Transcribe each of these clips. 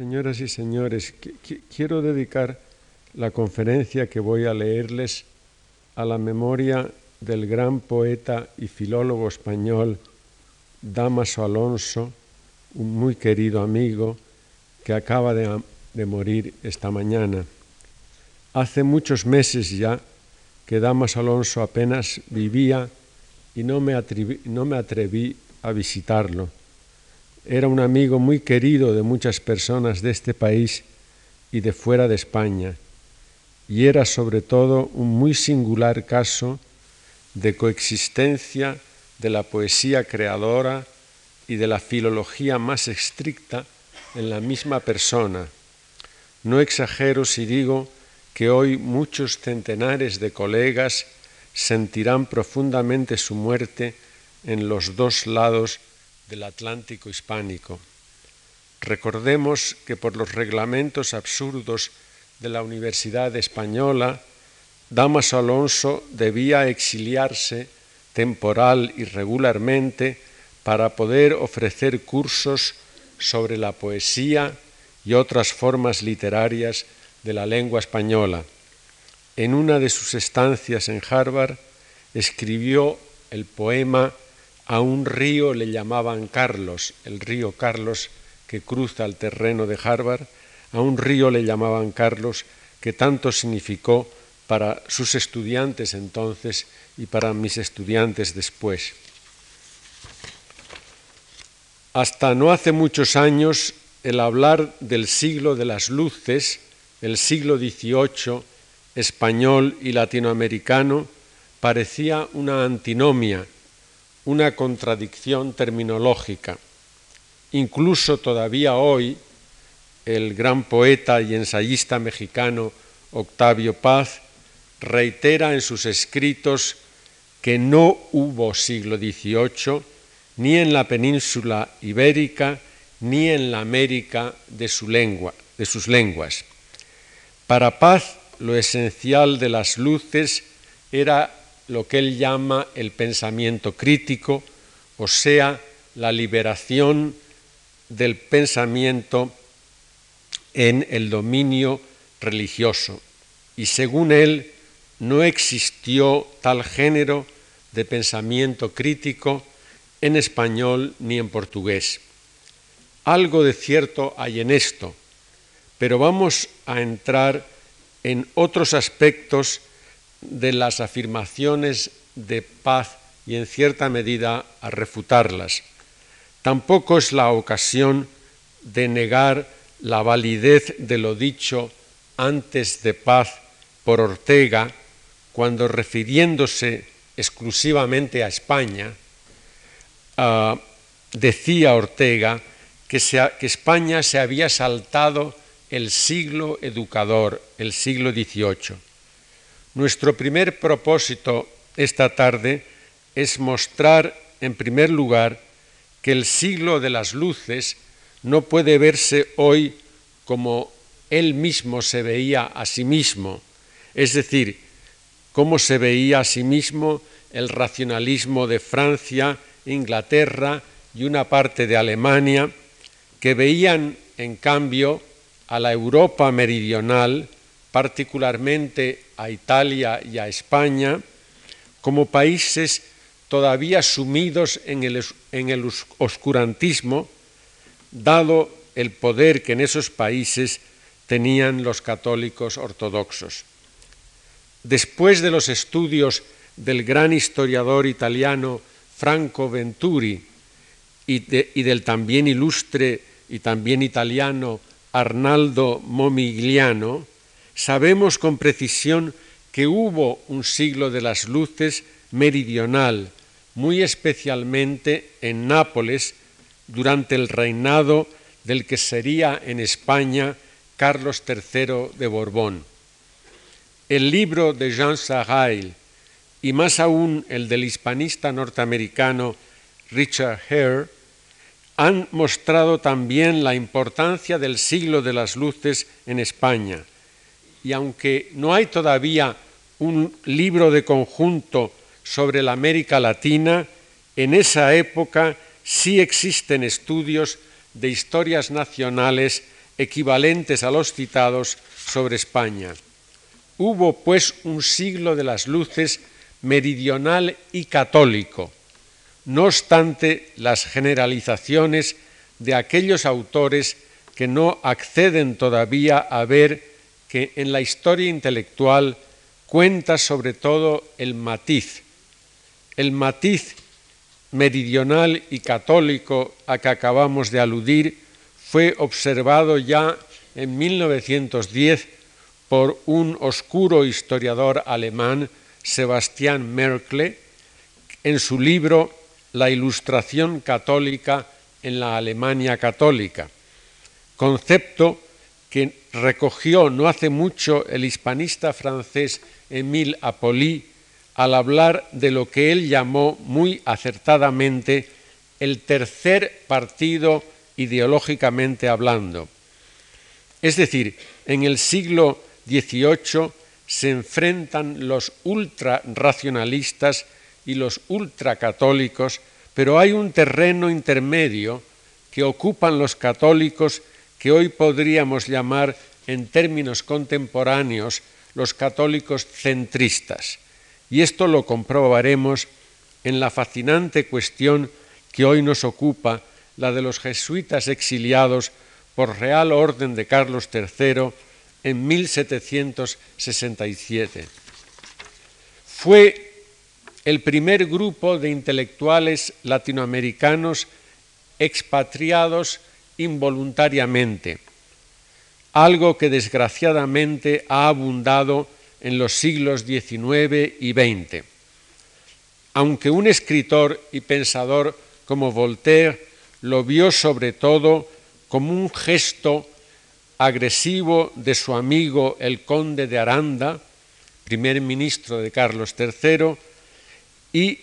Señoras y señores, quiero dedicar la conferencia que voy a leerles a la memoria del gran poeta y filólogo español Damaso Alonso, un muy querido amigo que acaba de, morir esta mañana. Hace muchos meses ya que Damaso Alonso apenas vivía y no me, no me atreví a visitarlo. Era un amigo muy querido de muchas personas de este país y de fuera de España, y era sobre todo un muy singular caso de coexistencia de la poesía creadora y de la filología más estricta en la misma persona. No exagero si digo que hoy muchos centenares de colegas sentirán profundamente su muerte en los dos lados del Atlántico hispánico. Recordemos que por los reglamentos absurdos de la Universidad Española, Damas Alonso debía exiliarse temporal y regularmente para poder ofrecer cursos sobre la poesía y otras formas literarias de la lengua española. En una de sus estancias en Harvard escribió el poema A un río le llamaban Carlos, el río Carlos que cruza el terreno de Harvard, a un río le llamaban Carlos que tanto significó para sus estudiantes entonces y para mis estudiantes después. Hasta no hace muchos años el hablar del siglo de las luces, el siglo XVIII, español y latinoamericano, parecía una antinomia, una contradicción terminológica. Incluso todavía hoy, el gran poeta y ensayista mexicano Octavio Paz reitera en sus escritos que no hubo siglo XVIII ni en la península ibérica ni en la América de, de sus lenguas. Para Paz, lo esencial de las luces era lo que él llama el pensamiento crítico, o sea, la liberación del pensamiento en el dominio religioso. Y según él, no existió tal género de pensamiento crítico en español ni en portugués. Algo de cierto hay en esto, pero vamos a entrar en otros aspectos de las afirmaciones de paz y en cierta medida a refutarlas. Tampoco es la ocasión de negar la validez de lo dicho antes de paz por Ortega cuando refiriéndose exclusivamente a España, ah, decía Ortega que, que España se había saltado el siglo educador, el siglo XVIII. Nuestro primer propósito esta tarde es mostrar, en primer lugar, que el siglo de las luces no puede verse hoy como él mismo se veía a sí mismo, es decir, cómo se veía a sí mismo el racionalismo de Francia, Inglaterra y una parte de Alemania, que veían, en cambio, a la Europa meridional, particularmente a Italia y a España, como países todavía sumidos en el, en el oscurantismo, dado el poder que en esos países tenían los católicos ortodoxos. Después de los estudios del gran historiador italiano Franco Venturi y, del también ilustre y también italiano Arnaldo Momigliano, sabemos con precisión que hubo un siglo de las luces meridional, muy especialmente en Nápoles, durante el reinado del que sería en España Carlos III de Borbón. El libro de Jean Sarail y más aún el del hispanista norteamericano Richard Hare han mostrado también la importancia del siglo de las luces en España. Y aunque no hay todavía un libro de conjunto sobre la América Latina, en esa época sí existen estudios de historias nacionales equivalentes a los citados sobre España. Hubo pues un siglo de las luces meridional y católico, no obstante las generalizaciones de aquellos autores que no acceden todavía a ver que en la historia intelectual cuenta sobre todo el matiz, el matiz meridional y católico a que acabamos de aludir fue observado ya en 1910 por un oscuro historiador alemán, Sebastián Merkle, en su libro La Ilustración Católica en la Alemania Católica, concepto que recogió no hace mucho el hispanista francés Émile Apolly al hablar de lo que él llamó muy acertadamente el tercer partido ideológicamente hablando. Es decir, en el siglo XVIII se enfrentan los ultraracionalistas y los ultracatólicos, pero hay un terreno intermedio que ocupan los católicos que hoy podríamos llamar en términos contemporáneos los católicos centristas. Y esto lo comprobaremos en la fascinante cuestión que hoy nos ocupa, la de los jesuitas exiliados por real orden de Carlos III en 1767. Fue el primer grupo de intelectuales latinoamericanos expatriados involuntariamente, algo que desgraciadamente ha abundado en los siglos XIX y XX. Aunque un escritor y pensador como Voltaire lo vio sobre todo como un gesto agresivo de su amigo el conde de Aranda, primer ministro de Carlos III, y,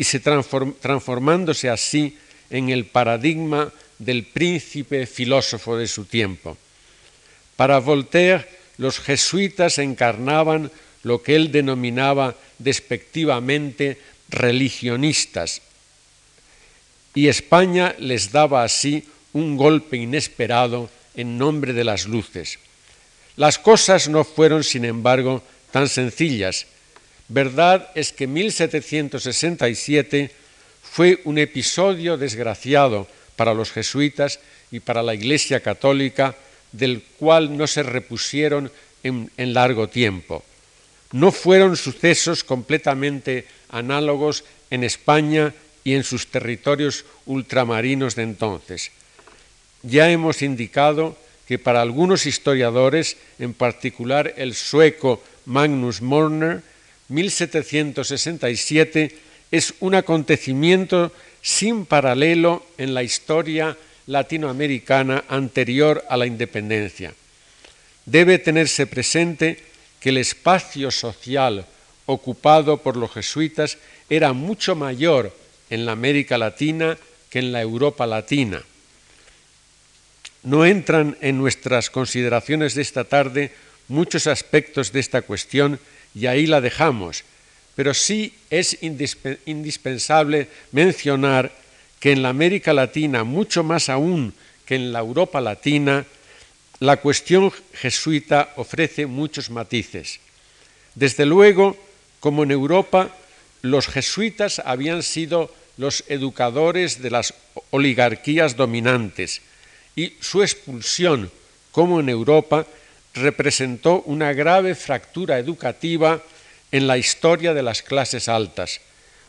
se transformándose así en el paradigma del príncipe filósofo de su tiempo. Para Voltaire, los jesuitas encarnaban lo que él denominaba despectivamente religionistas, y España les daba así un golpe inesperado en nombre de las luces. Las cosas no fueron, sin embargo, tan sencillas. Verdad es que 1767 fue un episodio desgraciado para los jesuitas y para la Iglesia católica, del cual no se repusieron en, largo tiempo. No fueron sucesos completamente análogos en España y en sus territorios ultramarinos de entonces. Ya hemos indicado que para algunos historiadores, en particular el sueco Magnus Morner, 1767 es un acontecimiento sin paralelo en la historia latinoamericana anterior a la independencia. Debe tenerse presente que el espacio social ocupado por los jesuitas era mucho mayor en la América Latina que en la Europa Latina. No entran en nuestras consideraciones de esta tarde muchos aspectos de esta cuestión y ahí la dejamos, pero sí es indispensable mencionar que en la América Latina, mucho más aún que en la Europa Latina, la cuestión jesuita ofrece muchos matices. Desde luego, como en Europa, los jesuitas habían sido los educadores de las oligarquías dominantes y su expulsión, como en Europa, representó una grave fractura educativa en la historia de las clases altas.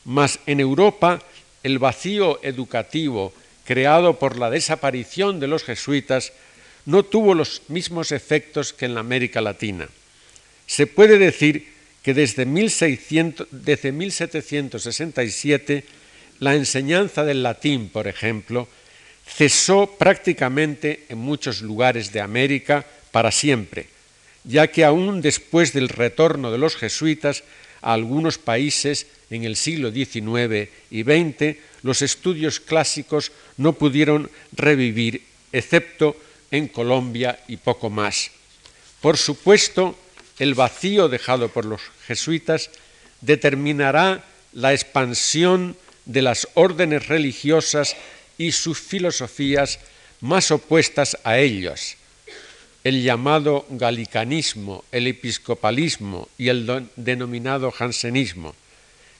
Mas en Europa el vacío educativo creado por la desaparición de los jesuitas no tuvo los mismos efectos que en la América Latina. Se puede decir que desde, 1600, desde 1767 la enseñanza del latín, por ejemplo, cesó prácticamente en muchos lugares de América para siempre, ya que aún después del retorno de los jesuitas a algunos países en el siglo XIX y XX, los estudios clásicos no pudieron revivir, excepto en Colombia y poco más. Por supuesto, el vacío dejado por los jesuitas determinará la expansión de las órdenes religiosas y sus filosofías más opuestas a ellos, el llamado galicanismo, el episcopalismo y el denominado jansenismo.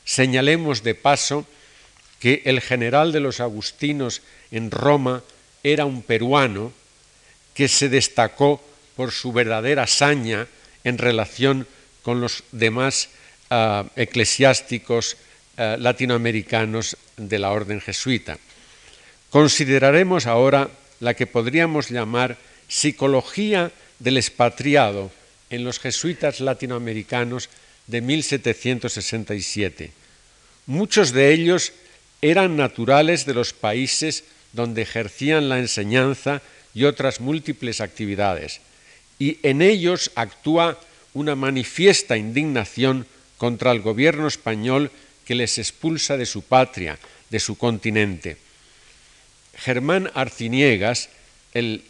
Señalemos de paso que el general de los agustinos en Roma era un peruano que se destacó por su verdadera hazaña en relación con los demás ah, eclesiásticos ah, latinoamericanos de la orden jesuita. Consideraremos ahora la que podríamos llamar psicología del expatriado en los jesuitas latinoamericanos de 1767. Muchos de ellos eran naturales de los países donde ejercían la enseñanza y otras múltiples actividades, y en ellos actúa una manifiesta indignación contra el gobierno español que les expulsa de su patria, de su continente. Germán Arciniegas, el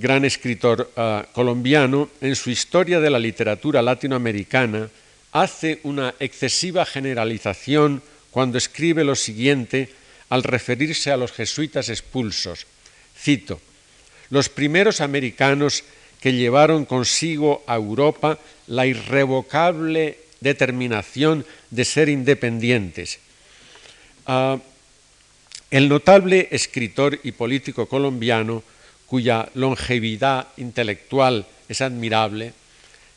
gran escritor ah, colombiano, en su Historia de la Literatura Latinoamericana, hace una excesiva generalización cuando escribe lo siguiente al referirse a los jesuitas expulsos. Cito, los primeros americanos que llevaron consigo a Europa la irrevocable determinación de ser independientes. Ah, el notable escritor y político colombiano, cuya longevidad intelectual es admirable,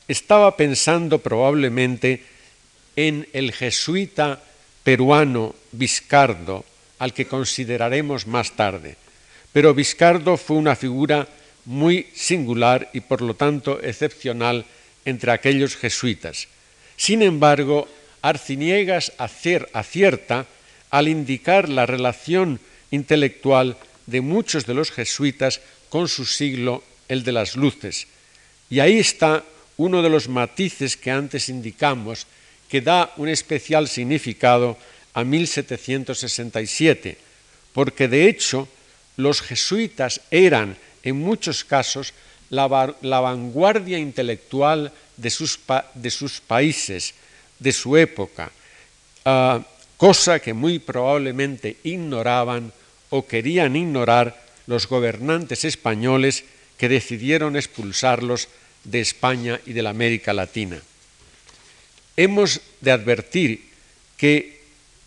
estaba pensando probablemente en el jesuita peruano Viscardo, al que consideraremos más tarde. Pero Viscardo fue una figura muy singular y por lo tanto excepcional entre aquellos jesuitas. Sin embargo, Arciniegas acierta al indicar la relación intelectual de muchos de los jesuitas con su siglo, el de las luces. Y ahí está uno de los matices que antes indicamos, que da un especial significado a 1767, porque de hecho los jesuitas eran en muchos casos la, vanguardia intelectual de sus, países, de su época, ah, cosa que muy probablemente ignoraban o querían ignorar los gobernantes españoles que decidieron expulsarlos de España y de la América Latina. Hemos de advertir que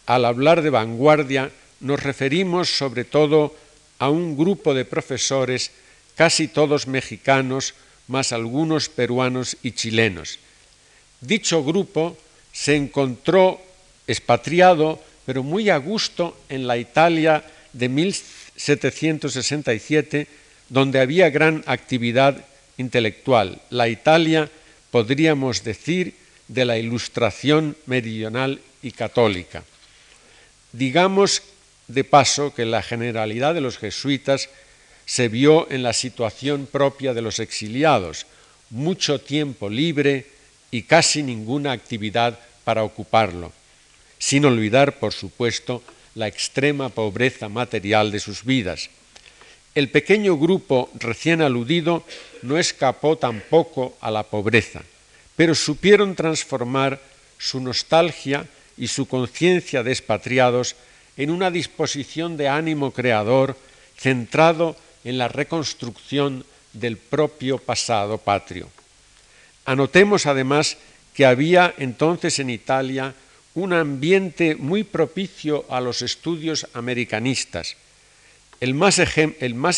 al hablar de vanguardia nos referimos sobre todo a un grupo de profesores, casi todos mexicanos, más algunos peruanos y chilenos. Dicho grupo se encontró expatriado, pero muy a gusto en la Italia de 1767, donde había gran actividad intelectual. La Italia, podríamos decir, de la Ilustración meridional y católica. Digamos de paso que la generalidad de los jesuitas se vio en la situación propia de los exiliados, mucho tiempo libre y casi ninguna actividad para ocuparlo, sin olvidar, por supuesto, la extrema pobreza material de sus vidas. El pequeño grupo recién aludido no escapó tampoco a la pobreza, pero supieron transformar su nostalgia y su conciencia de expatriados en una disposición de ánimo creador centrado en la reconstrucción del propio pasado patrio. Anotemos además que había entonces en Italia un ambiente muy propicio a los estudios americanistas. El más,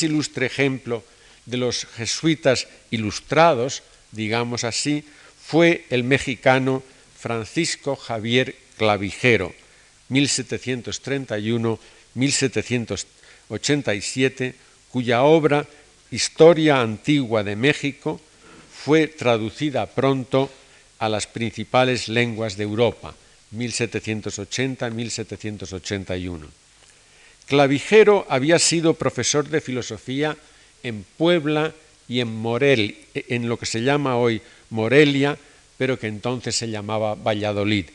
ilustre ejemplo de los jesuitas ilustrados, digamos así, fue el mexicano Francisco Javier Clavijero, 1731-1787, cuya obra Historia Antigua de México fue traducida pronto a las principales lenguas de Europa, 1780-1781. Clavijero había sido profesor de filosofía en Puebla y en Morel, en lo que se llama hoy Morelia, pero que entonces se llamaba Valladolid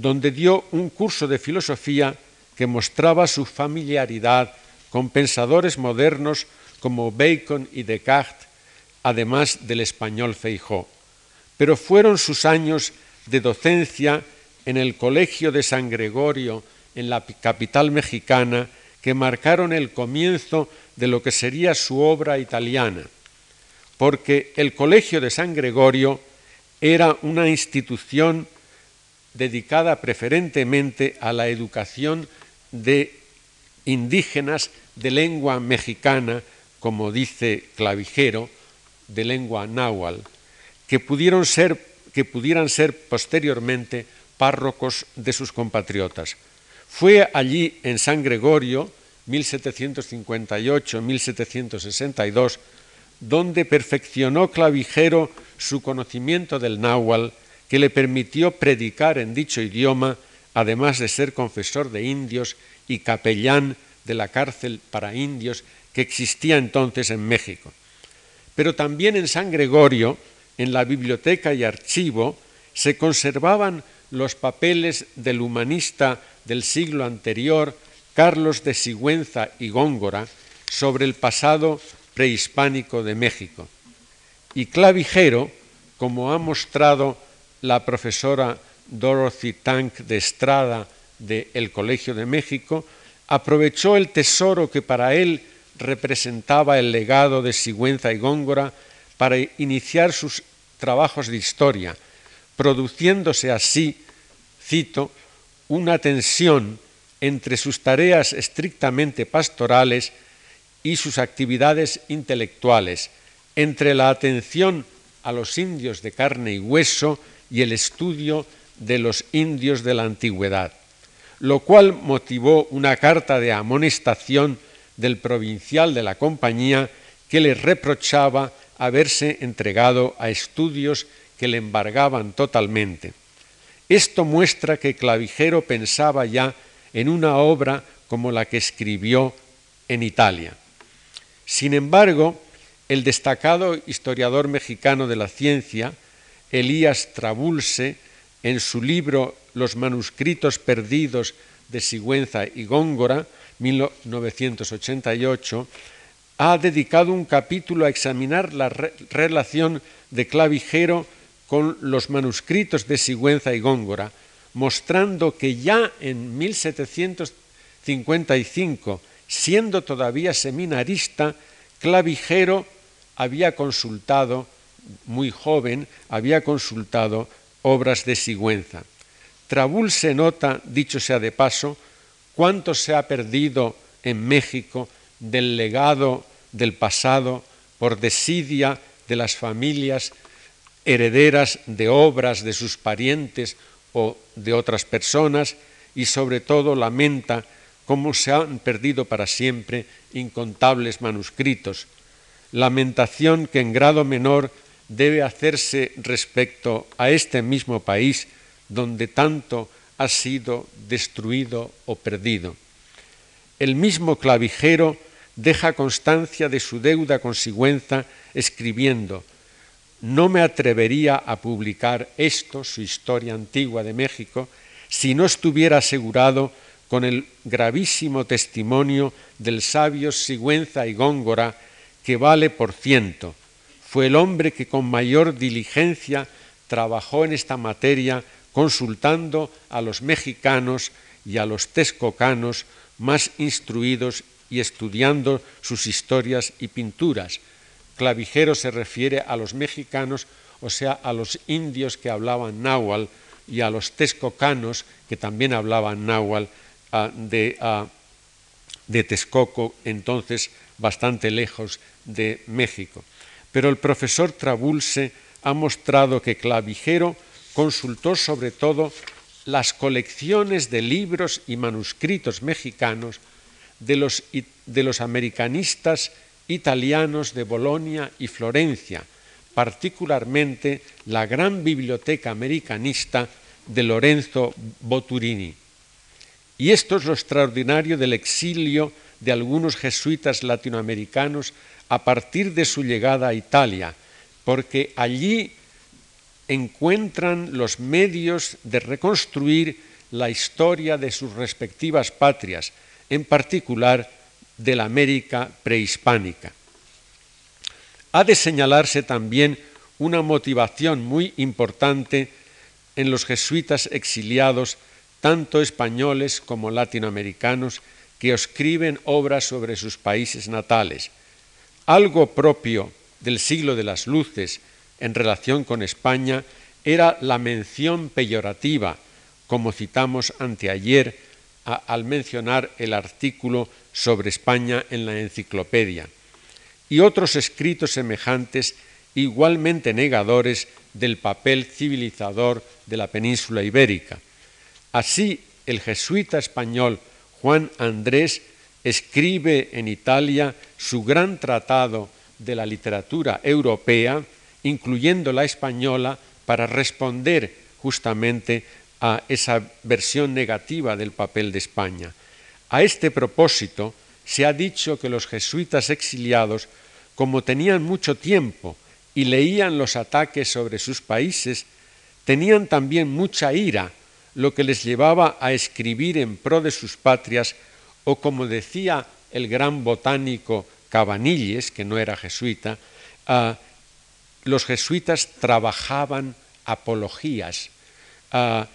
donde dio un curso de filosofía que mostraba su familiaridad con pensadores modernos como Bacon y Descartes, además del español Feijó. Pero fueron sus años de docencia en el Colegio de San Gregorio, en la capital mexicana, que marcaron el comienzo de lo que sería su obra italiana, porque el Colegio de San Gregorio era una institución dedicada preferentemente a la educación de indígenas de lengua mexicana, como dice Clavijero, de lengua náhuatl, que, pudieron ser, que pudieran ser posteriormente párrocos de sus compatriotas. Fue allí en San Gregorio, 1758-1762, donde perfeccionó Clavijero su conocimiento del náhuatl, que le permitió predicar en dicho idioma, además de ser confesor de indios y capellán de la cárcel para indios que existía entonces en México. Pero también en San Gregorio, en la biblioteca y archivo, se conservaban los papeles del humanista del siglo anterior, Carlos de Sigüenza y Góngora, sobre el pasado prehispánico de México. Y clavijero, como ha mostrado la profesora Dorothy Tank de Estrada del Colegio de México, aprovechó el tesoro que para él representaba el legado de Sigüenza y Góngora para iniciar sus trabajos de historia, produciéndose así, cito, una tensión entre sus tareas estrictamente pastorales y sus actividades intelectuales, entre la atención a los indios de carne y hueso y el estudio de los indios de la antigüedad, lo cual motivó una carta de amonestación del provincial de la compañía que le reprochaba haberse entregado a estudios que le embargaban totalmente. Esto muestra que Clavijero pensaba ya en una obra como la que escribió en Italia. Sin embargo, el destacado historiador mexicano de la ciencia, Elías Trabulse, en su libro Los manuscritos perdidos de Sigüenza y Góngora, 1988, ha dedicado un capítulo a examinar la relación de Clavijero con los manuscritos de Sigüenza y Góngora, mostrando que ya en 1755, siendo todavía seminarista, Clavijero había consultado, muy joven, había consultado obras de Sigüenza. Trabul se nota, dicho sea de paso, cuánto se ha perdido en México del legado del pasado por desidia de las familias herederas de obras de sus parientes o de otras personas y sobre todo lamenta cómo se han perdido para siempre incontables manuscritos, lamentación que en grado menor debe hacerse respecto a este mismo país donde tanto ha sido destruido o perdido. El mismo clavijero deja constancia de su deuda con Sigüenza escribiendo no me atrevería a publicar esto, su historia antigua de México, si no estuviera asegurado con el gravísimo testimonio del sabio Sigüenza y Góngora, que vale por ciento. Fue el hombre que con mayor diligencia trabajó en esta materia, consultando a los mexicanos y a los texcocanos más instruidos y estudiando sus historias y pinturas, clavijero se refiere a los mexicanos, o sea, a los indios que hablaban náhuatl y a los texcocanos que también hablaban náhuatl de, de Texcoco, entonces bastante lejos de México. Pero el profesor Trabulse ha mostrado que Clavijero consultó sobre todo las colecciones de libros y manuscritos mexicanos de los, de los americanistas italianos de Bolonia y Florencia, particularmente la gran biblioteca americanista de Lorenzo Boturini. Y esto es lo extraordinario del exilio de algunos jesuitas latinoamericanos a partir de su llegada a Italia, porque allí encuentran los medios de reconstruir la historia de sus respectivas patrias, en particular de la América prehispánica. Ha de señalarse también una motivación muy importante en los jesuitas exiliados, tanto españoles como latinoamericanos, que escriben obras sobre sus países natales. Algo propio del siglo de las luces en relación con España era la mención peyorativa, como citamos anteayer al mencionar el artículo sobre España en la enciclopedia, y otros escritos semejantes igualmente negadores del papel civilizador de la península ibérica. Así, el jesuita español Juan Andrés escribe en Italia su gran tratado de la literatura europea, incluyendo la española, para responder justamente a esa versión negativa del papel de España. A este propósito, se ha dicho que los jesuitas exiliados, como tenían mucho tiempo y leían los ataques sobre sus países, tenían también mucha ira, lo que les llevaba a escribir en pro de sus patrias, o como decía el gran botánico Cabanilles, que no era jesuita, ah, los jesuitas trabajaban apologías. Ah,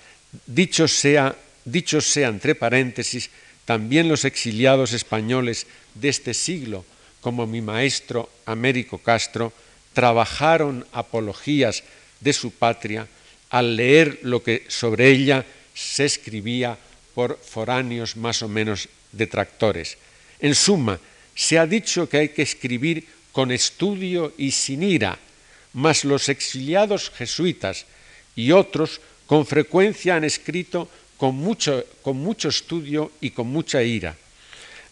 dicho, sea, dicho sea entre paréntesis, también los exiliados españoles de este siglo, como mi maestro Américo Castro, trabajaron apologías de su patria al leer lo que sobre ella se escribía por foráneos más o menos detractores. En suma, se ha dicho que hay que escribir con estudio y sin ira, mas los exiliados jesuitas y otros con frecuencia han escrito con mucho, con mucho estudio y con mucha ira.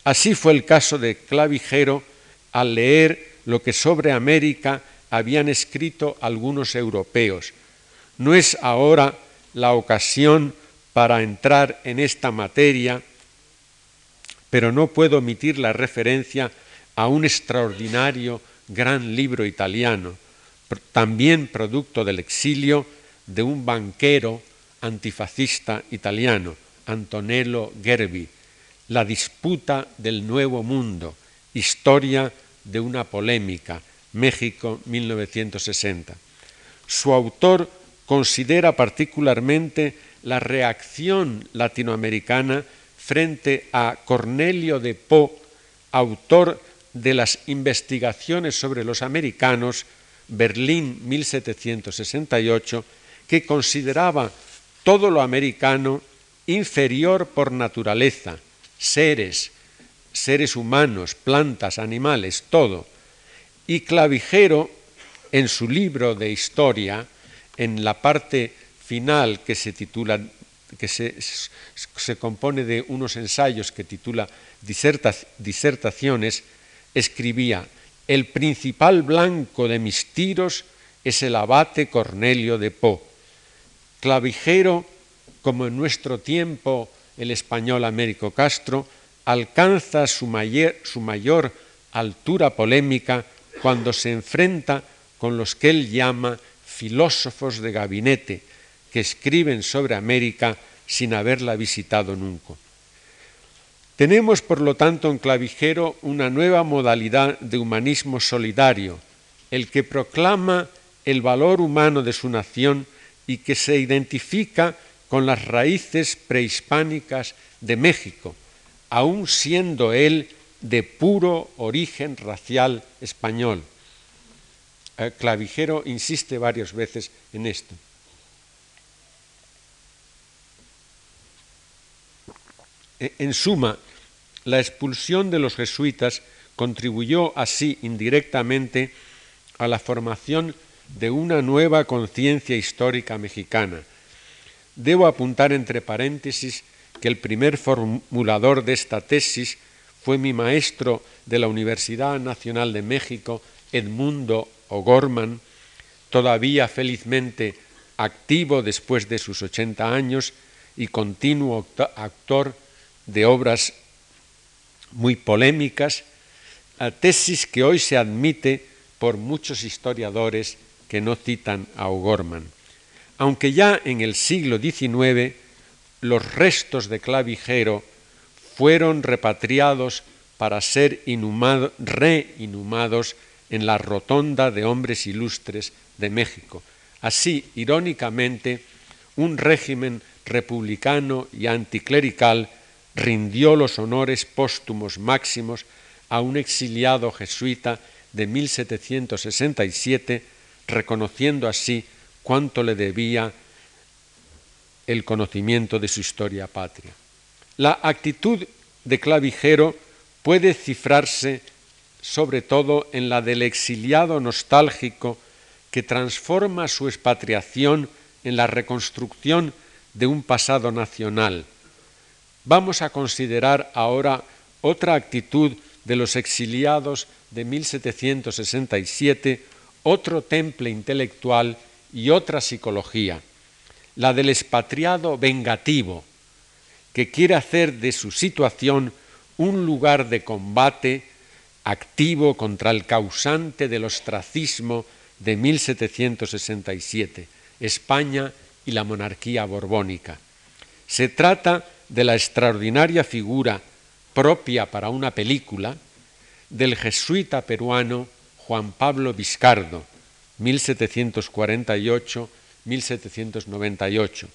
Así fue el caso de Clavijero al leer lo que sobre América habían escrito algunos europeos. No es ahora la ocasión para entrar en esta materia, pero no puedo omitir la referencia a un extraordinario gran libro italiano, también producto del exilio de un banquero antifascista italiano, Antonello Gerbi, La disputa del nuevo mundo, historia de una polémica, México 1960. Su autor considera particularmente la reacción latinoamericana frente a Cornelio de Po, autor de las investigaciones sobre los americanos, Berlín 1768, que consideraba todo lo americano inferior por naturaleza, seres, seres humanos, plantas, animales, todo. Y Clavijero, en su libro de historia, en la parte final que se titula que se, compone de unos ensayos que titula Disertaciones, escribía, el principal blanco de mis tiros es el abate Cornelio de Po. Clavijero, como en nuestro tiempo el español Américo Castro, alcanza su mayor, altura polémica cuando se enfrenta con los que él llama filósofos de gabinete, que escriben sobre América sin haberla visitado nunca. Tenemos, por lo tanto, en Clavijero una nueva modalidad de humanismo solidario, el que proclama el valor humano de su nación y que se identifica con las raíces prehispánicas de México, aun siendo él de puro origen racial español. Eh, Clavijero insiste varias veces en esto. E, en suma, la expulsión de los jesuitas contribuyó así indirectamente a la formación de una nueva conciencia histórica mexicana. Debo apuntar entre paréntesis que el primer formulador de esta tesis fue mi maestro de la Universidad Nacional de México, Edmundo O'Gorman, todavía felizmente activo después de sus 80 años y continuo actor de obras muy polémicas, tesis que hoy se admite por muchos historiadores que no citan a O'Gorman. Aunque ya en el siglo XIX los restos de clavijero fueron repatriados para ser reinhumados en la rotonda de hombres ilustres de México. Así, irónicamente, un régimen republicano y anticlerical rindió los honores póstumos máximos a un exiliado jesuita de 1767, reconociendo así cuánto le debía el conocimiento de su historia patria. La actitud de Clavijero puede cifrarse sobre todo en la del exiliado nostálgico que transforma su expatriación en la reconstrucción de un pasado nacional. Vamos a considerar ahora otra actitud de los exiliados de 1767, otro temple intelectual y otra psicología, la del expatriado vengativo, que quiere hacer de su situación un lugar de combate activo contra el causante del ostracismo de 1767, España y la monarquía borbónica. Se trata de la extraordinaria figura propia para una película del jesuita peruano Juan Pablo Viscardo, 1748-1798.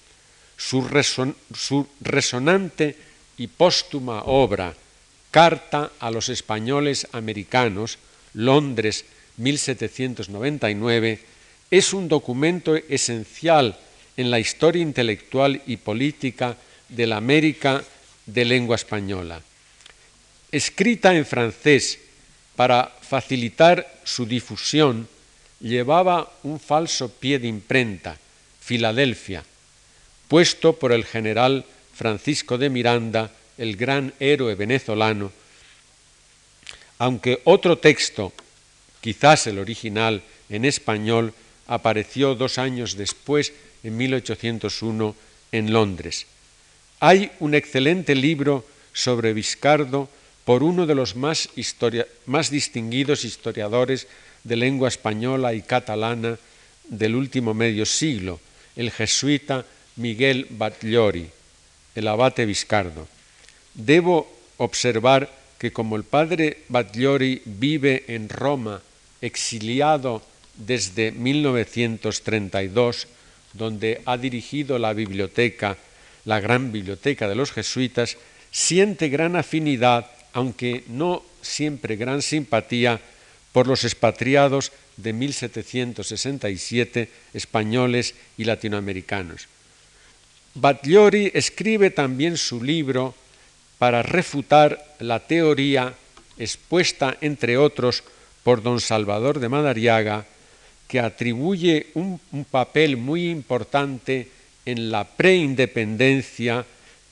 Su, su, resonante y póstuma obra Carta a los Españoles Americanos, Londres, 1799, es un documento esencial en la historia intelectual y política de la América de lengua española. Escrita en francés para facilitar su difusión, llevaba un falso pie de imprenta, Filadelfia, puesto por el general Francisco de Miranda, el gran héroe venezolano, aunque otro texto, quizás el original en español, apareció dos años después, en 1801, en Londres. Hay un excelente libro sobre Viscardo por uno de los más, distinguidos historiadores de lengua española y catalana del último medio siglo, el jesuita Miguel Batllori, el abate Viscardo. Debo observar que como el padre Batllori vive en Roma, exiliado desde 1932, donde ha dirigido la biblioteca, la gran biblioteca de los jesuitas, siente gran afinidad aunque no siempre gran simpatía por los expatriados de 1767 españoles y latinoamericanos. Batllori escribe también su libro para refutar la teoría expuesta, entre otros, por don Salvador de Madariaga, que atribuye un, un papel muy importante en la preindependencia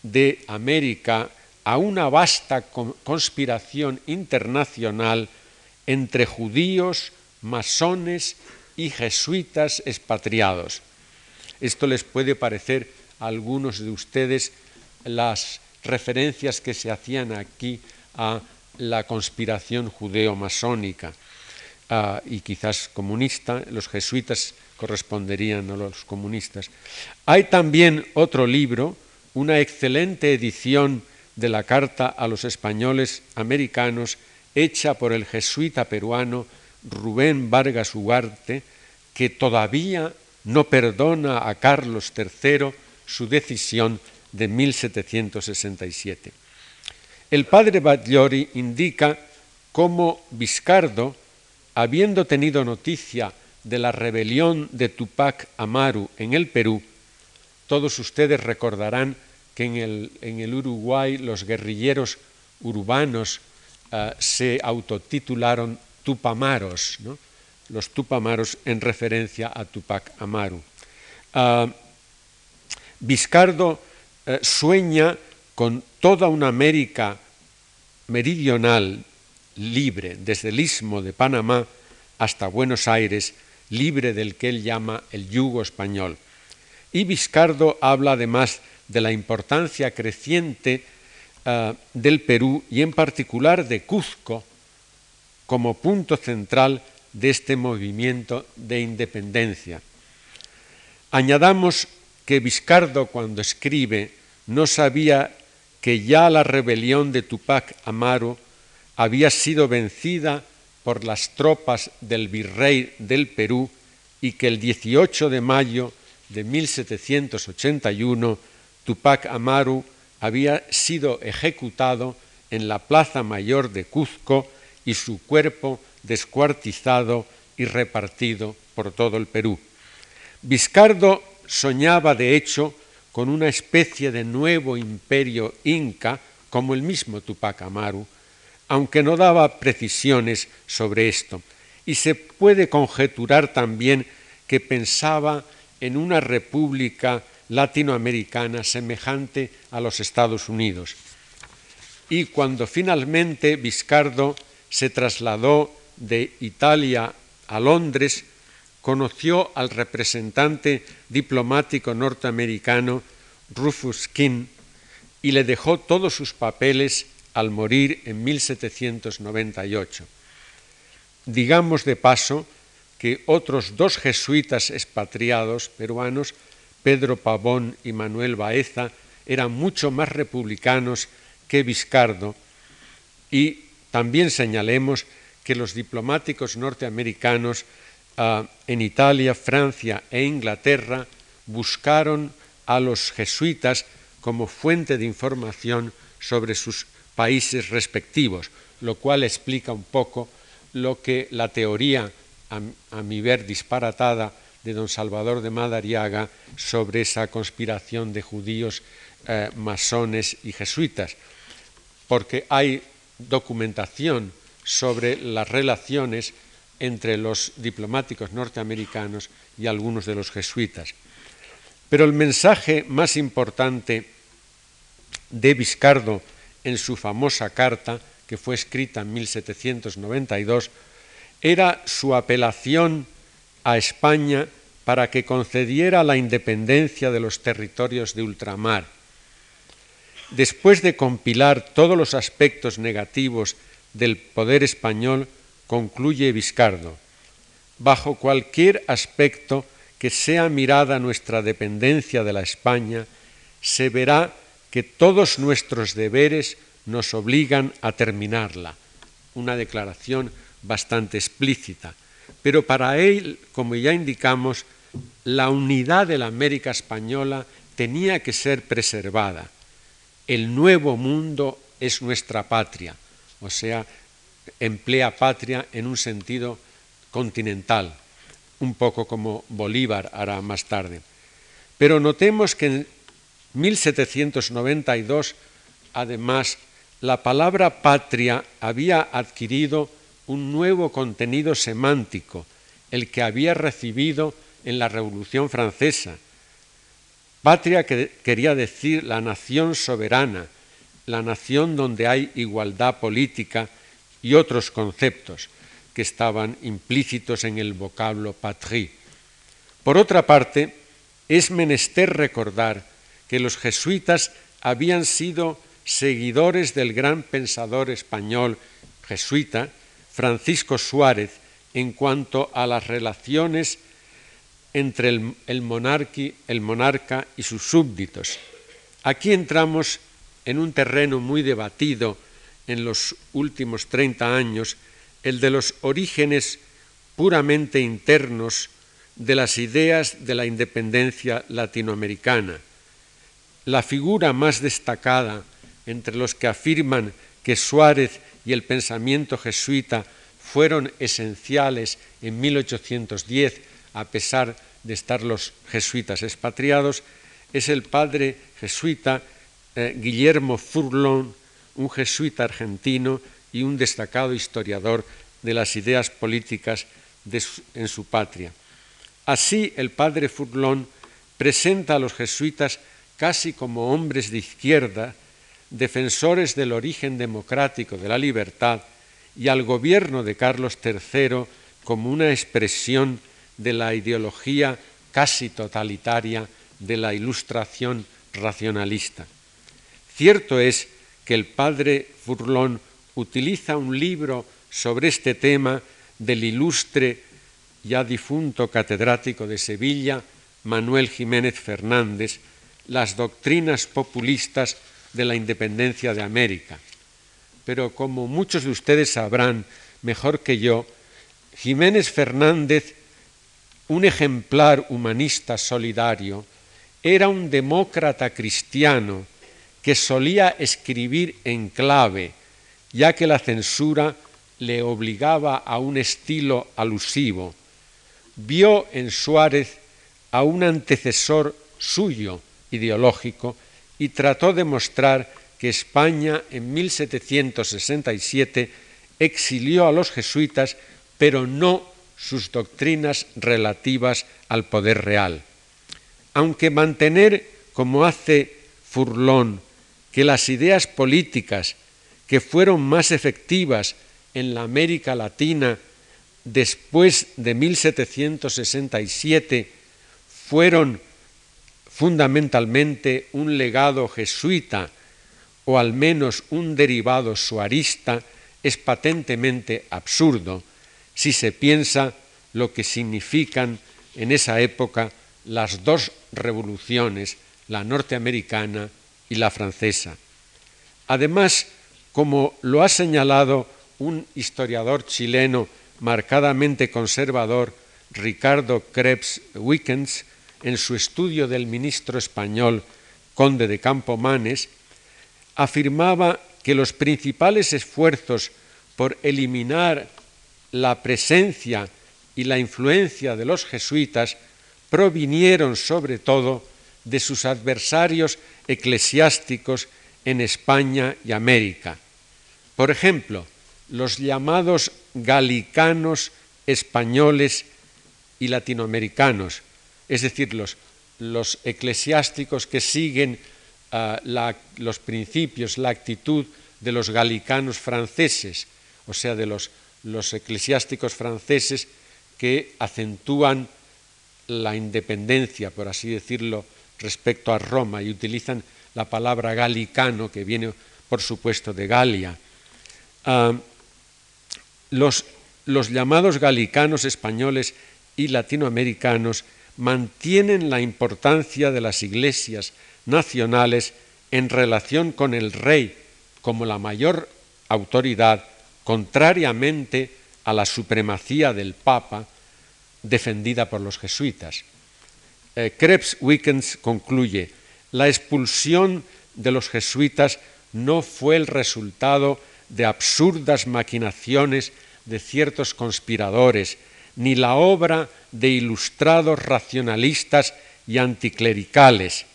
de América a una vasta conspiración internacional entre judíos, masones y jesuitas expatriados. Esto les puede parecer a algunos de ustedes las referencias que se hacían aquí a la conspiración judeo-masónica uh, y quizás comunista, los jesuitas corresponderían a los comunistas. Hay también otro libro, una excelente edición de la carta a los españoles americanos hecha por el jesuita peruano Rubén Vargas Ugarte, que todavía no perdona a Carlos III su decisión de 1767. El padre Bagliori indica cómo Viscardo, habiendo tenido noticia de la rebelión de Tupac Amaru en el Perú, todos ustedes recordarán que en el, en el Uruguay los guerrilleros urbanos uh, se autotitularon Tupamaros, los Tupamaros en referencia a Tupac Amaru. Uh, Viscardo uh, sueña con toda una América meridional libre, desde el istmo de Panamá hasta Buenos Aires, libre del que él llama el yugo español. Y Viscardo habla además de la importancia creciente uh, del Perú y en particular de Cuzco como punto central de este movimiento de independencia. Añadamos que Viscardo cuando escribe no sabía que ya la rebelión de Tupac Amaru había sido vencida por las tropas del virrey del Perú y que el 18 de mayo de 1781 Tupac Amaru había sido ejecutado en la Plaza Mayor de Cuzco y su cuerpo descuartizado y repartido por todo el Perú. Vizcardo soñaba, de hecho, con una especie de nuevo imperio inca, como el mismo Tupac Amaru, aunque no daba precisiones sobre esto. Y se puede conjeturar también que pensaba en una república latinoamericana semejante a los Estados Unidos. Y cuando finalmente Vizcardo se trasladó de Italia a Londres, conoció al representante diplomático norteamericano Rufus King y le dejó todos sus papeles al morir en 1798. Digamos de paso que otros dos jesuitas expatriados peruanos, Pedro Pavón y Manuel Baeza, eran mucho más republicanos que Vizcardo. Y también señalemos que los diplomáticos norteamericanos uh, en Italia, Francia e Inglaterra buscaron a los jesuitas como fuente de información sobre sus países respectivos, lo cual explica un poco lo que la teoría, a mi ver disparatada, de don Salvador de Madariaga sobre esa conspiración de judíos, eh, masones y jesuitas, porque hay documentación sobre las relaciones entre los diplomáticos norteamericanos y algunos de los jesuitas. Pero el mensaje más importante de Vizcardo en su famosa carta, que fue escrita en 1792, era su apelación a España para que concediera la independencia de los territorios de ultramar. Después de compilar todos los aspectos negativos del poder español, concluye Vizcardo, bajo cualquier aspecto que sea mirada nuestra dependencia de la España, se verá que todos nuestros deberes nos obligan a terminarla. Una declaración bastante explícita. Pero para él, como ya indicamos, la unidad de la América española tenía que ser preservada. El nuevo mundo es nuestra patria, o sea, emplea patria en un sentido continental, un poco como Bolívar hará más tarde. Pero notemos que en 1792, además, la palabra patria había adquirido un nuevo contenido semántico, el que había recibido en la Revolución Francesa. Patria que quería decir la nación soberana, la nación donde hay igualdad política y otros conceptos que estaban implícitos en el vocablo patrie. Por otra parte, es menester recordar que los jesuitas habían sido seguidores del gran pensador español jesuita Francisco Suárez en cuanto a las relaciones entre el, el, el monarca y sus súbditos. Aquí entramos en un terreno muy debatido en los últimos 30 años, el de los orígenes puramente internos de las ideas de la independencia latinoamericana. La figura más destacada entre los que afirman que Suárez y el pensamiento jesuita fueron esenciales en 1810, a pesar de estar los jesuitas expatriados, es el padre jesuita eh, Guillermo Furlón, un jesuita argentino y un destacado historiador de las ideas políticas en su patria. Así, el padre Furlón presenta a los jesuitas casi como hombres de izquierda, defensores del origen democrático de la libertad, y al gobierno de Carlos III como una expresión de la ideología casi totalitaria de la ilustración racionalista. Cierto es que el padre Furlón utiliza un libro sobre este tema del ilustre ya difunto catedrático de Sevilla, Manuel Jiménez Fernández, Las doctrinas populistas de la independencia de América. Pero como muchos de ustedes sabrán mejor que yo, Jiménez Fernández, un ejemplar humanista solidario, era un demócrata cristiano que solía escribir en clave, ya que la censura le obligaba a un estilo alusivo. Vio en Suárez a un antecesor suyo ideológico y trató de mostrar que España en 1767 exilió a los jesuitas, pero no sus doctrinas relativas al poder real. Aunque mantener, como hace Furlón, que las ideas políticas que fueron más efectivas en la América Latina después de 1767 fueron fundamentalmente un legado jesuita o al menos un derivado suarista es patentemente absurdo si se piensa lo que significan en esa época las dos revoluciones, la norteamericana y la francesa. Además, como lo ha señalado un historiador chileno marcadamente conservador, Ricardo Krebs Wickens, en su estudio del ministro español conde de Campomanes, afirmaba que los principales esfuerzos por eliminar la presencia y la influencia de los jesuitas provinieron sobre todo de sus adversarios eclesiásticos en España y América. Por ejemplo, los llamados galicanos españoles y latinoamericanos, es decir, los, eclesiásticos que siguen la, los principios, la actitud de los galicanos franceses, o sea, de los, eclesiásticos franceses que acentúan la independencia, por así decirlo, respecto a Roma y utilizan la palabra galicano, que viene, por supuesto, de Galia. Uh, los, los llamados galicanos españoles y latinoamericanos mantienen la importancia de las iglesias nacionales en relación con el rey como la mayor autoridad, contrariamente a la supremacía del Papa defendida por los jesuitas. Eh, Krebs Wickens concluye, la expulsión de los jesuitas no fue el resultado de absurdas maquinaciones de ciertos conspiradores, ni la obra de ilustrados racionalistas y anticlericales,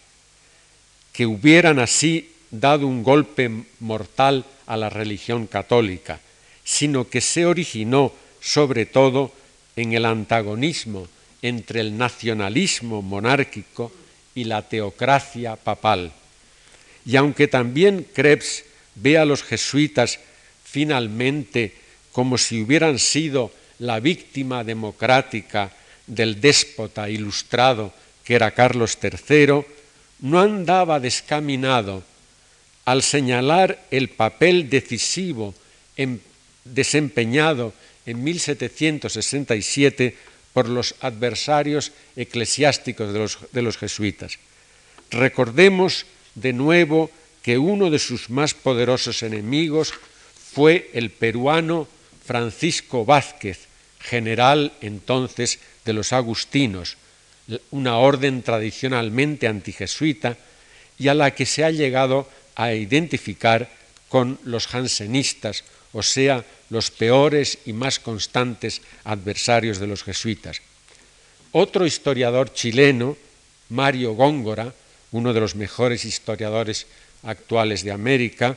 que hubieran así dado un golpe mortal a la religión católica, sino que se originó sobre todo en el antagonismo entre el nacionalismo monárquico y la teocracia papal. Y aunque también Krebs ve a los jesuitas finalmente como si hubieran sido la víctima democrática del déspota ilustrado que era Carlos III, no andaba descaminado al señalar el papel decisivo desempeñado en 1767 por los adversarios eclesiásticos de los, de los jesuitas. Recordemos de nuevo que uno de sus más poderosos enemigos fue el peruano Francisco Vázquez, general entonces de los agustinos, una orden tradicionalmente antijesuita y a la que se ha llegado a identificar con los jansenistas, o sea, los peores y más constantes adversarios de los jesuitas. Otro historiador chileno, Mario Góngora, uno de los mejores historiadores actuales de América,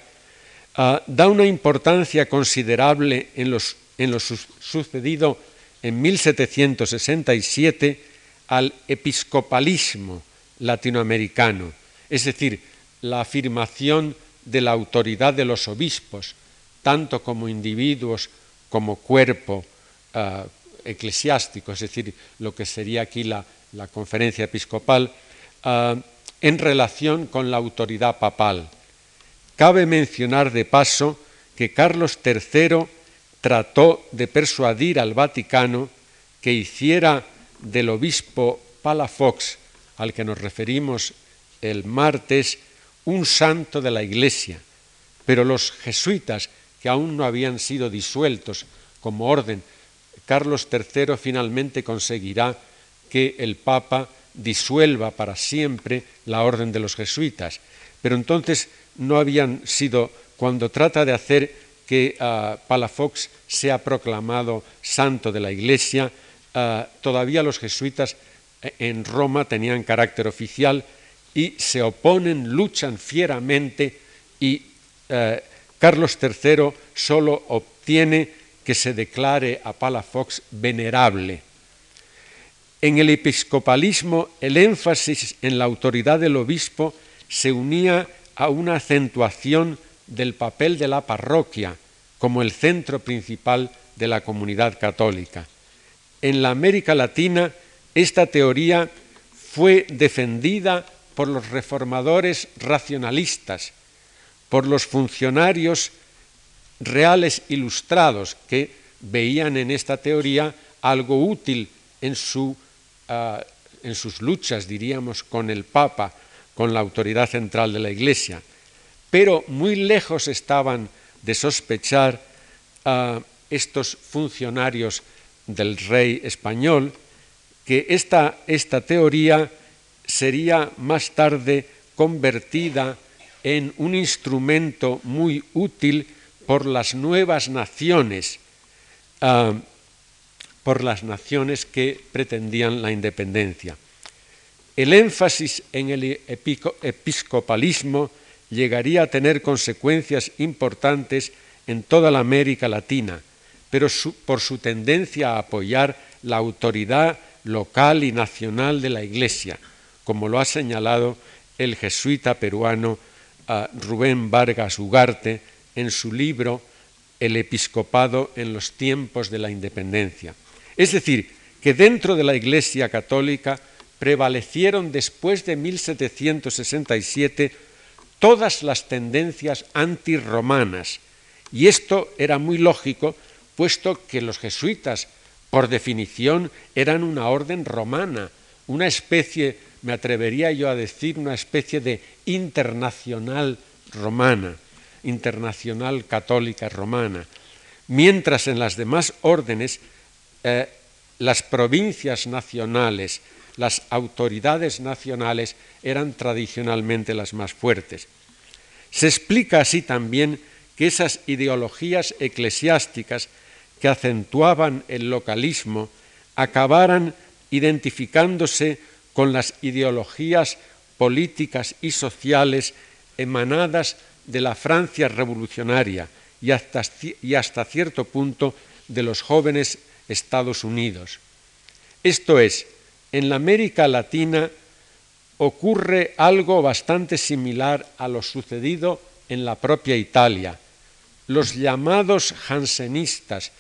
uh, da una importancia considerable en, en lo su sucedido en 1767 al episcopalismo latinoamericano, es decir, la afirmación de la autoridad de los obispos, tanto como individuos como cuerpo uh, eclesiástico, es decir, lo que sería aquí la, conferencia episcopal, uh, en relación con la autoridad papal. Cabe mencionar de paso que Carlos III trató de persuadir al Vaticano que hiciera del obispo Palafox, al que nos referimos el martes, un santo de la Iglesia, pero los jesuitas, que aún no habían sido disueltos como orden, Carlos III finalmente conseguirá que el Papa disuelva para siempre la orden de los jesuitas. Pero entonces no habían sido, cuando trata de hacer que ah, Palafox sea proclamado santo de la Iglesia, ah, todavía los jesuitas eh, en Roma tenían carácter oficial y se oponen, luchan fieramente y eh, Carlos III solo obtiene que se declare a Palafox venerable. En el episcopalismo el énfasis en la autoridad del obispo se unía a una acentuación del papel de la parroquia como el centro principal de la comunidad católica. En la América Latina esta teoría fue defendida por los reformadores racionalistas, por los funcionarios reales ilustrados que veían en esta teoría algo útil en, ah, en sus luchas, diríamos, con el Papa, con la autoridad central de la Iglesia. Pero muy lejos estaban de sospechar a estos funcionarios del rey español que esta, esta teoría sería más tarde convertida en un instrumento muy útil por las nuevas naciones, ah, por las naciones que pretendían la independencia. El énfasis en el episcopalismo llegaría a tener consecuencias importantes en toda la América Latina, pero por su tendencia a apoyar la autoridad local y nacional de la Iglesia, como lo ha señalado el jesuita peruano ah, Rubén Vargas Ugarte en su libro El episcopado en los tiempos de la independencia. Es decir, que dentro de la Iglesia católica prevalecieron después de 1767 todas las tendencias antirromanas, y esto era muy lógico, puesto que los jesuitas, por definición, eran una orden romana, una especie, me atrevería yo a decir, una especie de internacional romana internacional católica romana, mientras en las demás órdenes eh, las provincias nacionales, las autoridades nacionales eran tradicionalmente las más fuertes. Se explica así también que esas ideologías eclesiásticas que acentuaban el localismo acabaran identificándose con las ideologías políticas y sociales emanadas de la Francia revolucionaria y hasta, y hasta cierto punto de los jóvenes Estados Unidos. Esto es, en la América Latina ocurre algo bastante similar a lo sucedido en la propia Italia. Los llamados jansenistas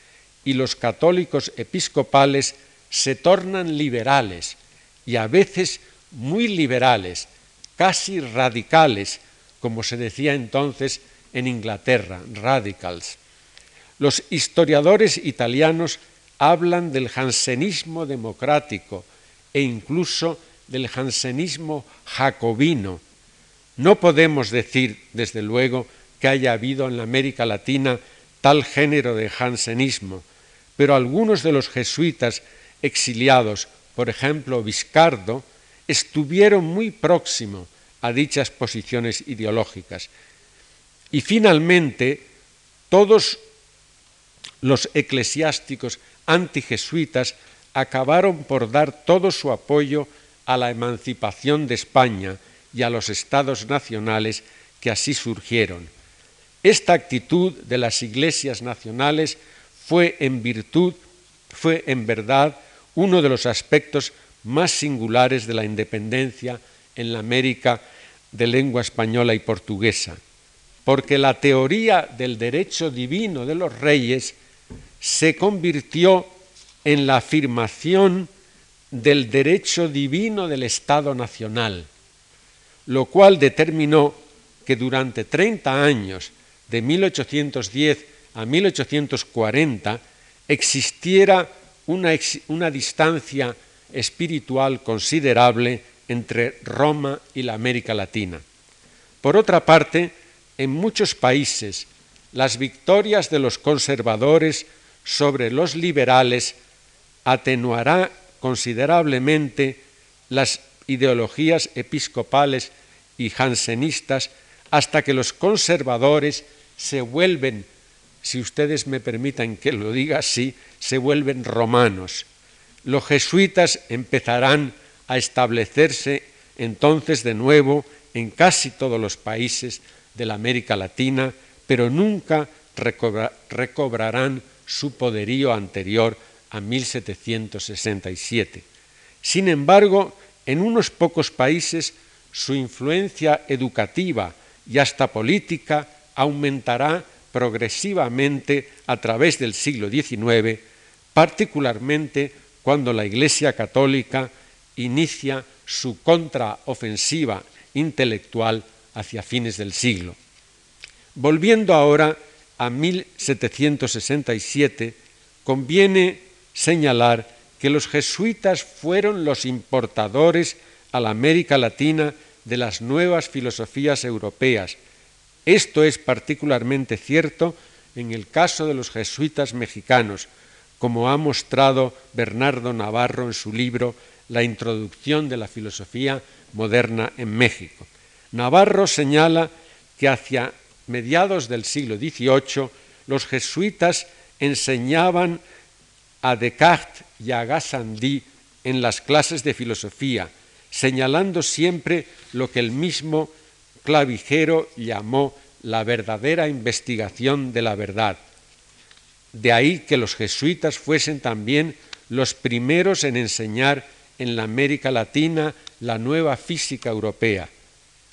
y los católicos episcopales se tornan liberales y a veces muy liberales, casi radicales, como se decía entonces en Inglaterra, radicals. Los historiadores italianos hablan del jansenismo democrático e incluso del jansenismo jacobino. No podemos decir, desde luego, que haya habido en la América Latina tal género de jansenismo, pero algunos de los jesuitas exiliados, por ejemplo Viscardo, estuvieron muy próximos a dichas posiciones ideológicas. Y finalmente, todos los eclesiásticos antijesuitas acabaron por dar todo su apoyo a la emancipación de España y a los estados nacionales que así surgieron. Esta actitud de las iglesias nacionales fue en virtud, fue en verdad uno de los aspectos más singulares de la independencia en la América de lengua española y portuguesa, porque la teoría del derecho divino de los reyes se convirtió en la afirmación del derecho divino del Estado nacional, lo cual determinó que durante 30 años, de 1810 a 1840, existiera una, una distancia espiritual considerable entre Roma y la América Latina. Por otra parte, en muchos países, las victorias de los conservadores sobre los liberales atenuará considerablemente las ideologías episcopales y jansenistas hasta que los conservadores se vuelven, si ustedes me permitan que lo diga así, se vuelven romanos. Los jesuitas empezarán a establecerse entonces de nuevo en casi todos los países de la América Latina, pero nunca recobrarán su poderío anterior a 1767. Sin embargo, en unos pocos países su influencia educativa y hasta política aumentará progresivamente a través del siglo XIX, particularmente cuando la Iglesia Católica inicia su contraofensiva intelectual hacia fines del siglo. Volviendo ahora a 1767, conviene señalar que los jesuitas fueron los importadores a la América Latina de las nuevas filosofías europeas. Esto es particularmente cierto en el caso de los jesuitas mexicanos, como ha mostrado Bernardo Navarro en su libro La introducción de la filosofía moderna en México. Navarro señala que hacia mediados del siglo XVIII los jesuitas enseñaban a Descartes y a Gassendi en las clases de filosofía, señalando siempre lo que el mismo clavijero llamó la verdadera investigación de la verdad. De ahí que los jesuitas fuesen también los primeros en enseñar en la América Latina la nueva física europea,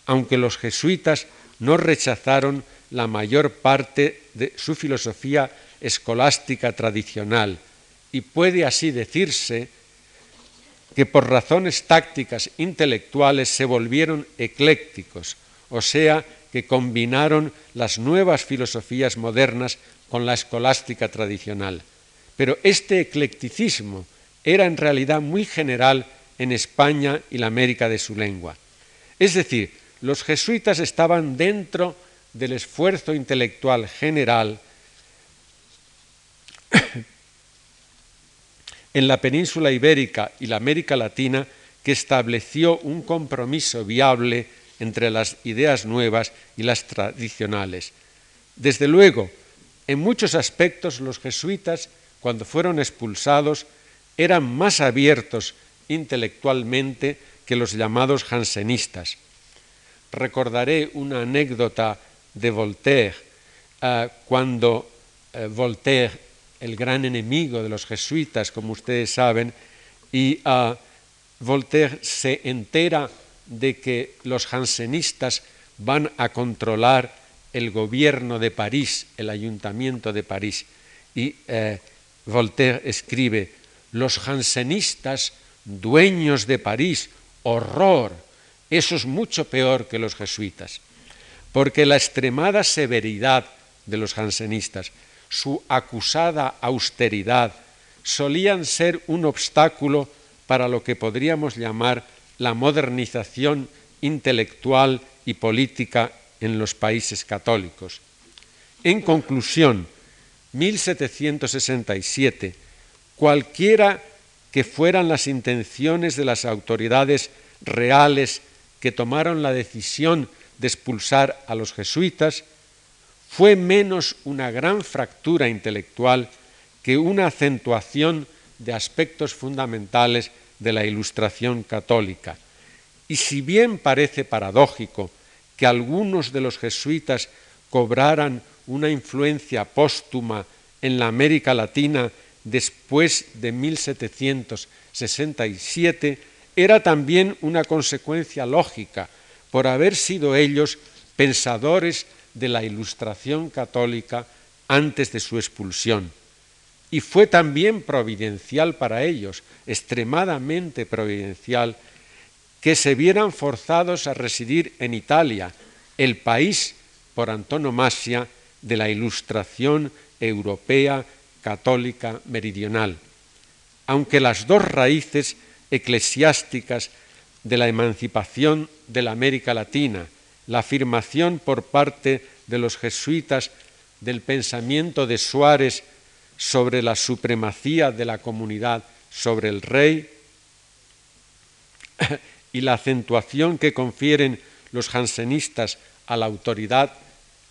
aunque los jesuitas no rechazaron la mayor parte de su filosofía escolástica tradicional, y puede así decirse que por razones tácticas intelectuales se volvieron eclécticos, o sea, que combinaron las nuevas filosofías modernas con la escolástica tradicional. Pero este eclecticismo era en realidad muy general en España y la América de su lengua. Es decir, los jesuitas estaban dentro del esfuerzo intelectual general en la península ibérica y la América Latina que estableció un compromiso viable entre las ideas nuevas y las tradicionales. Desde luego, en muchos aspectos los jesuitas, cuando fueron expulsados, eran más abiertos intelectualmente que los llamados jansenistas. Recordaré una anécdota de Voltaire, eh, cuando eh, Voltaire, el gran enemigo de los jesuitas, como ustedes saben, y uh, Voltaire se entera de que los jansenistas van a controlar el gobierno de París, el ayuntamiento de París. Y eh, Voltaire escribe, los jansenistas, dueños de París, horror, eso es mucho peor que los jesuitas, porque la extremada severidad de los jansenistas, su acusada austeridad, solían ser un obstáculo para lo que podríamos llamar la modernización intelectual y política en los países católicos. En conclusión, 1767, cualquiera que fueran las intenciones de las autoridades reales que tomaron la decisión de expulsar a los jesuitas, fue menos una gran fractura intelectual que una acentuación de aspectos fundamentales de la Ilustración católica. Y si bien parece paradójico que algunos de los jesuitas cobraran una influencia póstuma en la América Latina después de 1767, era también una consecuencia lógica por haber sido ellos pensadores de la Ilustración católica antes de su expulsión. Y fue también providencial para ellos, extremadamente providencial, que se vieran forzados a residir en Italia, el país por antonomasia de la Ilustración europea católica meridional. Aunque las dos raíces eclesiásticas de la emancipación de la América Latina, la afirmación por parte de los jesuitas del pensamiento de Suárez sobre la supremacía de la comunidad sobre el rey y la acentuación que confieren los jansenistas a la autoridad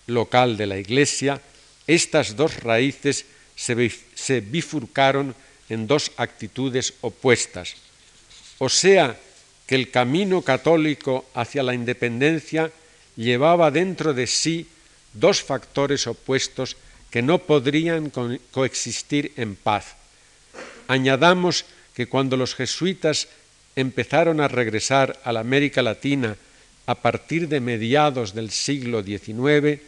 local de la Iglesia, estas dos raíces se bifurcaron en dos actitudes opuestas. O sea, que el camino católico hacia la independencia llevaba dentro de sí dos factores opuestos que no podrían coexistir en paz. Añadamos que cuando los jesuitas empezaron a regresar a la América Latina a partir de mediados del siglo XIX,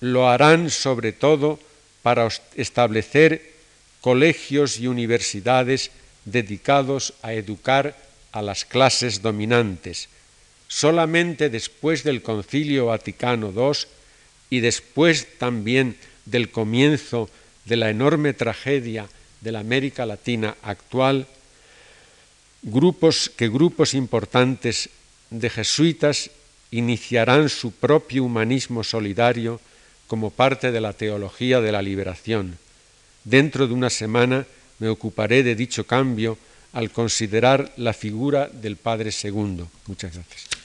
lo harán sobre todo para establecer colegios y universidades dedicados a educar a las clases dominantes. Solamente después del Concilio Vaticano II y después también del comienzo de la enorme tragedia de la América Latina actual, grupos que grupos importantes de jesuitas iniciarán su propio humanismo solidario como parte de la teología de la liberación. Dentro de una semana me ocuparé de dicho cambio al considerar la figura del Padre Segundo. Muchas gracias.